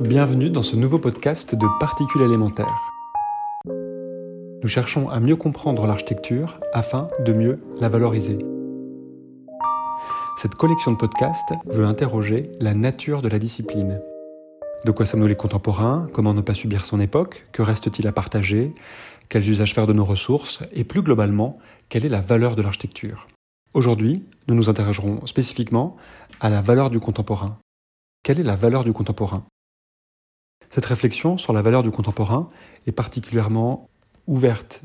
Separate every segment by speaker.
Speaker 1: Bienvenue dans ce nouveau podcast de Particules élémentaires. Nous cherchons à mieux comprendre l'architecture afin de mieux la valoriser. Cette collection de podcasts veut interroger la nature de la discipline. De quoi sommes-nous les contemporains? Comment ne pas subir son époque? Que reste-t-il à partager? Quels usages faire de nos ressources? Et plus globalement, quelle est la valeur de l'architecture? Aujourd'hui, nous nous interrogerons spécifiquement à la valeur du contemporain. Quelle est la valeur du contemporain? Cette réflexion sur la valeur du contemporain est particulièrement ouverte.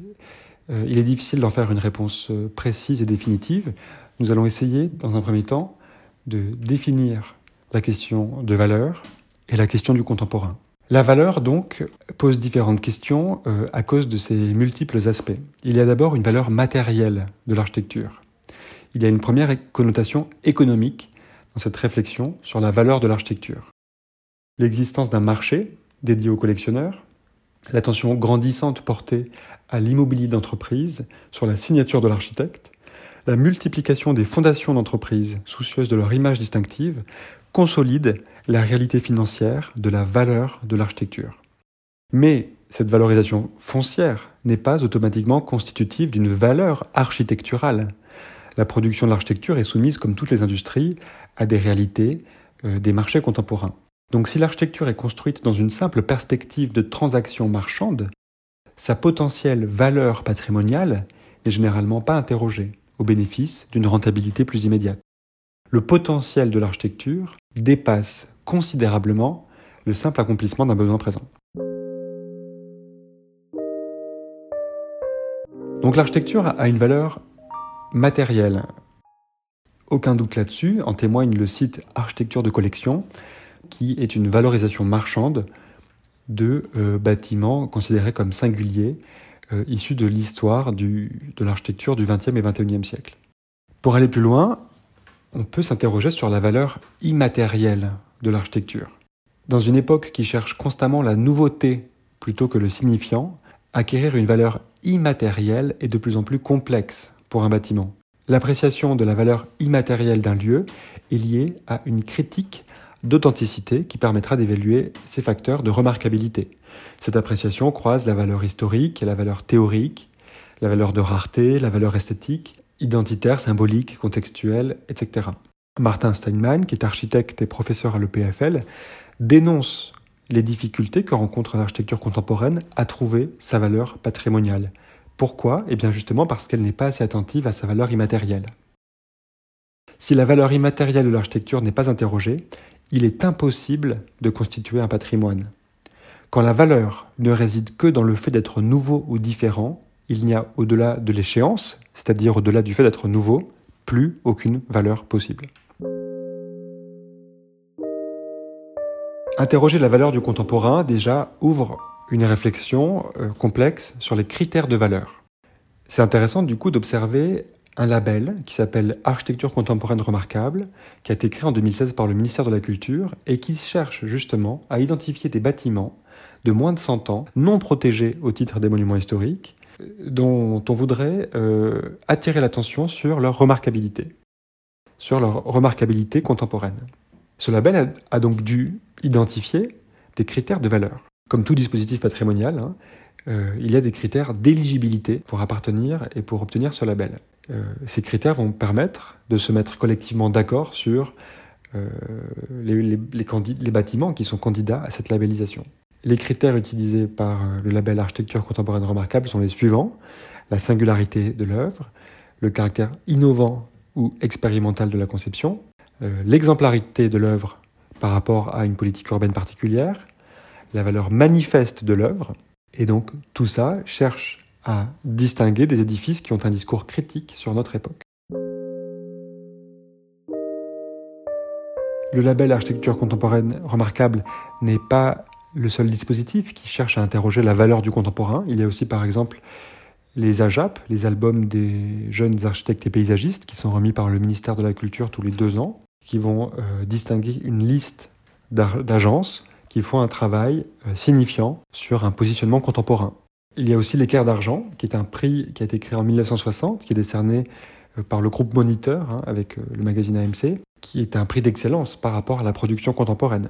Speaker 1: Euh, il est difficile d'en faire une réponse euh, précise et définitive. Nous allons essayer, dans un premier temps, de définir la question de valeur et la question du contemporain. La valeur, donc, pose différentes questions euh, à cause de ses multiples aspects. Il y a d'abord une valeur matérielle de l'architecture. Il y a une première connotation économique dans cette réflexion sur la valeur de l'architecture. L'existence d'un marché dédié aux collectionneurs, l'attention grandissante portée à l'immobilier d'entreprise sur la signature de l'architecte, la multiplication des fondations d'entreprises soucieuses de leur image distinctive consolide la réalité financière de la valeur de l'architecture. Mais cette valorisation foncière n'est pas automatiquement constitutive d'une valeur architecturale. La production de l'architecture est soumise, comme toutes les industries, à des réalités euh, des marchés contemporains. Donc si l'architecture est construite dans une simple perspective de transaction marchande, sa potentielle valeur patrimoniale n'est généralement pas interrogée au bénéfice d'une rentabilité plus immédiate. Le potentiel de l'architecture dépasse considérablement le simple accomplissement d'un besoin présent. Donc l'architecture a une valeur matérielle. Aucun doute là-dessus, en témoigne le site Architecture de collection, qui est une valorisation marchande de euh, bâtiments considérés comme singuliers, euh, issus de l'histoire de l'architecture du XXe et XXIe siècle. Pour aller plus loin, on peut s'interroger sur la valeur immatérielle de l'architecture. Dans une époque qui cherche constamment la nouveauté plutôt que le signifiant, acquérir une valeur immatérielle est de plus en plus complexe pour un bâtiment. L'appréciation de la valeur immatérielle d'un lieu est liée à une critique d'authenticité qui permettra d'évaluer ces facteurs de remarquabilité. Cette appréciation croise la valeur historique et la valeur théorique, la valeur de rareté, la valeur esthétique, identitaire, symbolique, contextuelle, etc. Martin Steinman, qui est architecte et professeur à l'EPFL, dénonce les difficultés que rencontre l'architecture contemporaine à trouver sa valeur patrimoniale. Pourquoi? Eh bien justement parce qu'elle n'est pas assez attentive à sa valeur immatérielle. Si la valeur immatérielle de l'architecture n'est pas interrogée, il est impossible de constituer un patrimoine. Quand la valeur ne réside que dans le fait d'être nouveau ou différent, il n'y a au-delà de l'échéance, c'est-à-dire au-delà du fait d'être nouveau, plus aucune valeur possible. Interroger la valeur du contemporain déjà ouvre une réflexion euh, complexe sur les critères de valeur. C'est intéressant du coup d'observer un label qui s'appelle Architecture contemporaine remarquable, qui a été créé en 2016 par le ministère de la Culture et qui cherche justement à identifier des bâtiments de moins de 100 ans, non protégés au titre des monuments historiques, dont on voudrait euh, attirer l'attention sur leur remarquabilité, sur leur remarquabilité contemporaine. Ce label a, donc dû identifier des critères de valeur. Comme tout dispositif patrimonial, hein, euh, il y a des critères d'éligibilité pour appartenir et pour obtenir ce label. Euh, ces critères vont permettre de se mettre collectivement d'accord sur les, les bâtiments qui sont candidats à cette labellisation. Les critères utilisés par euh, le label Architecture contemporaine remarquable sont les suivants la singularité de l'œuvre, le caractère innovant ou expérimental de la conception, euh, l'exemplarité de l'œuvre par rapport à une politique urbaine particulière, la valeur manifeste de l'œuvre, et donc tout ça cherche à distinguer des édifices qui ont un discours critique sur notre époque. Le label architecture contemporaine remarquable n'est pas le seul dispositif qui cherche à interroger la valeur du contemporain. Il y a aussi par exemple les AJAP, les albums des jeunes architectes et paysagistes, qui sont remis par le ministère de la Culture tous les deux ans, qui vont euh, distinguer une liste d'agences qui font un travail euh, signifiant sur un positionnement contemporain. Il y a aussi l'équerre d'argent, qui est un prix qui a été créé en 1960, qui est décerné euh, par le groupe Moniteur, hein, avec le magazine AMC, qui est un prix d'excellence par rapport à la production contemporaine.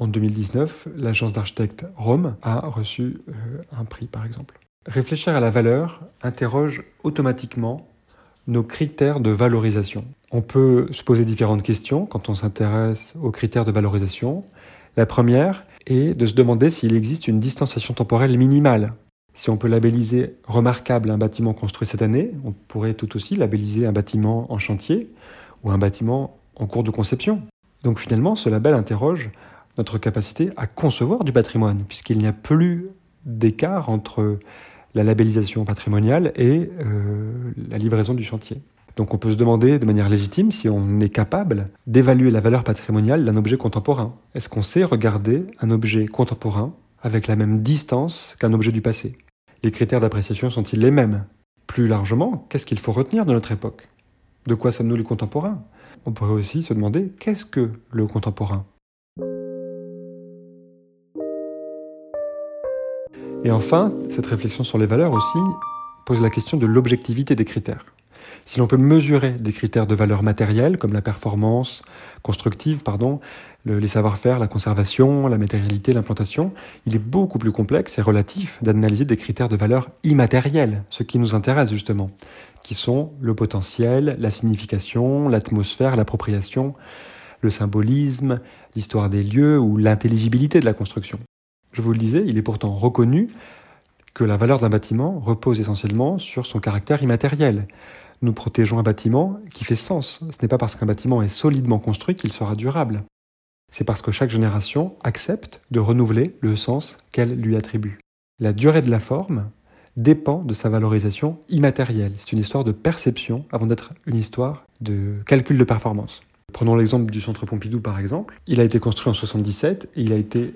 Speaker 1: En 2019, l'agence d'architectes Rome a reçu euh, un prix, par exemple. Réfléchir à la valeur interroge automatiquement nos critères de valorisation. On peut se poser différentes questions quand on s'intéresse aux critères de valorisation. La première est de se demander s'il existe une distanciation temporelle minimale. Si on peut labelliser remarquable un bâtiment construit cette année, on pourrait tout aussi labelliser un bâtiment en chantier ou un bâtiment en cours de conception. Donc finalement, ce label interroge notre capacité à concevoir du patrimoine, puisqu'il n'y a plus d'écart entre la labellisation patrimoniale et euh, la livraison du chantier. Donc on peut se demander de manière légitime si on est capable d'évaluer la valeur patrimoniale d'un objet contemporain. Est-ce qu'on sait regarder un objet contemporain avec la même distance qu'un objet du passé. Les critères d'appréciation sont-ils les mêmes? Plus largement, qu'est-ce qu'il faut retenir de notre époque? De quoi sommes-nous les contemporains? On pourrait aussi se demander qu'est-ce que le contemporain? Et enfin, cette réflexion sur les valeurs aussi pose la question de l'objectivité des critères. Si l'on peut mesurer des critères de valeur matérielle, comme la performance constructive, les savoir-faire, la conservation, la matérialité, l'implantation, il est beaucoup plus complexe et relatif d'analyser des critères de valeur immatérielle, ce qui nous intéresse justement, qui sont le potentiel, la signification, l'atmosphère, l'appropriation, le symbolisme, l'histoire des lieux ou l'intelligibilité de la construction. Je vous le disais, il est pourtant reconnu que la valeur d'un bâtiment repose essentiellement sur son caractère immatériel. Nous protégeons un bâtiment qui fait sens. Ce n'est pas parce qu'un bâtiment est solidement construit qu'il sera durable. C'est parce que chaque génération accepte de renouveler le sens qu'elle lui attribue. La durée de la forme dépend de sa valorisation immatérielle. C'est une histoire de perception avant d'être une histoire de calcul de performance. Prenons l'exemple du centre Pompidou par exemple. Il a été construit en 77 et il a été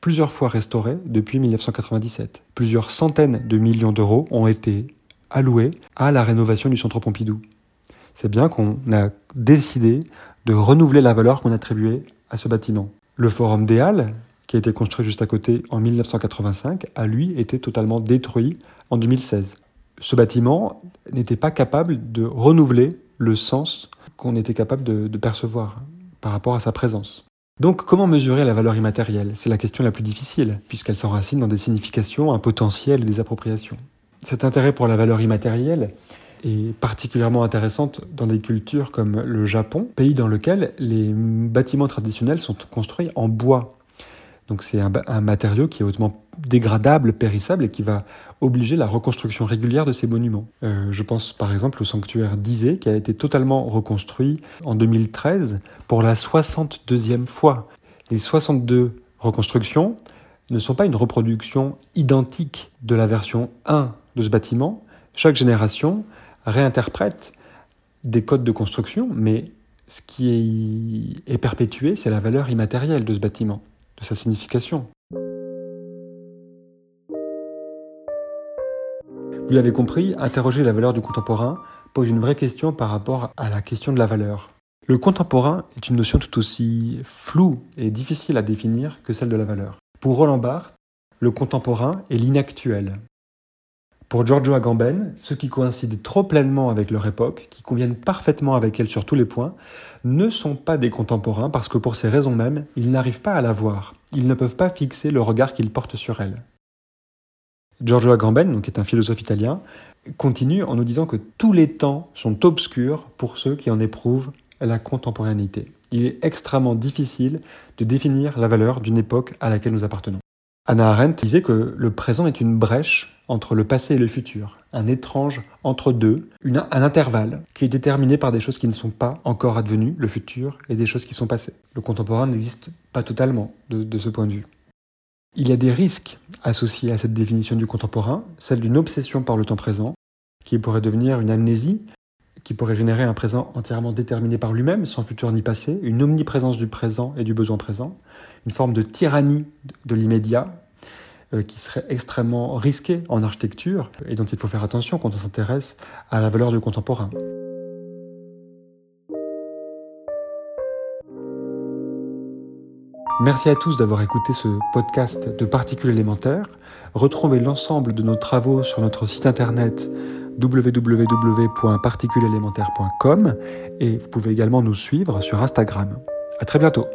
Speaker 1: plusieurs fois restauré depuis 1997. Plusieurs centaines de millions d'euros ont été alloués à la rénovation du centre Pompidou. C'est bien qu'on a décidé de renouveler la valeur qu'on attribuait à ce bâtiment. Le Forum des Halles, qui a été construit juste à côté en 1985, a lui été totalement détruit en 2016. Ce bâtiment n'était pas capable de renouveler le sens qu'on était capable de, de percevoir par rapport à sa présence. Donc comment mesurer la valeur immatérielle? C'est la question la plus difficile, puisqu'elle s'enracine dans des significations, un potentiel et des appropriations. Cet intérêt pour la valeur immatérielle est particulièrement intéressante dans des cultures comme le Japon, pays dans lequel les bâtiments traditionnels sont construits en bois. Donc c'est un, matériau qui est hautement dégradable, périssable et qui va obliger la reconstruction régulière de ces monuments. Euh, je pense par exemple au sanctuaire d'Izé qui a été totalement reconstruit en 2013 pour la 62e fois. Les 62 reconstructions ne sont pas une reproduction identique de la version 1 de ce bâtiment. Chaque génération réinterprète des codes de construction, mais ce qui est perpétué, c'est la valeur immatérielle de ce bâtiment de sa signification. Vous l'avez compris, interroger la valeur du contemporain pose une vraie question par rapport à la question de la valeur. Le contemporain est une notion tout aussi floue et difficile à définir que celle de la valeur. Pour Roland Barthes, le contemporain est l'inactuel. Pour Giorgio Agamben, ceux qui coïncident trop pleinement avec leur époque, qui conviennent parfaitement avec elle sur tous les points, ne sont pas des contemporains parce que pour ces raisons mêmes, ils n'arrivent pas à la voir. Ils ne peuvent pas fixer le regard qu'ils portent sur elle. Giorgio Agamben, qui est un philosophe italien, continue en nous disant que tous les temps sont obscurs pour ceux qui en éprouvent la contemporanéité. Il est extrêmement difficile de définir la valeur d'une époque à laquelle nous appartenons. Anna Arendt disait que le présent est une brèche entre le passé et le futur, un étrange entre-deux, un intervalle qui est déterminé par des choses qui ne sont pas encore advenues, le futur, et des choses qui sont passées. Le contemporain n'existe pas totalement de, de ce point de vue. Il y a des risques associés à cette définition du contemporain, celle d'une obsession par le temps présent, qui pourrait devenir une amnésie, qui pourrait générer un présent entièrement déterminé par lui-même, sans futur ni passé, une omniprésence du présent et du besoin présent, une forme de tyrannie de l'immédiat, euh, qui serait extrêmement risqué en architecture et dont il faut faire attention quand on s'intéresse à la valeur du contemporain. Merci à tous d'avoir écouté ce podcast de particules élémentaires. Retrouvez l'ensemble de nos travaux sur notre site internet www.particulesélémentaires.com et vous pouvez également nous suivre sur Instagram. À très bientôt.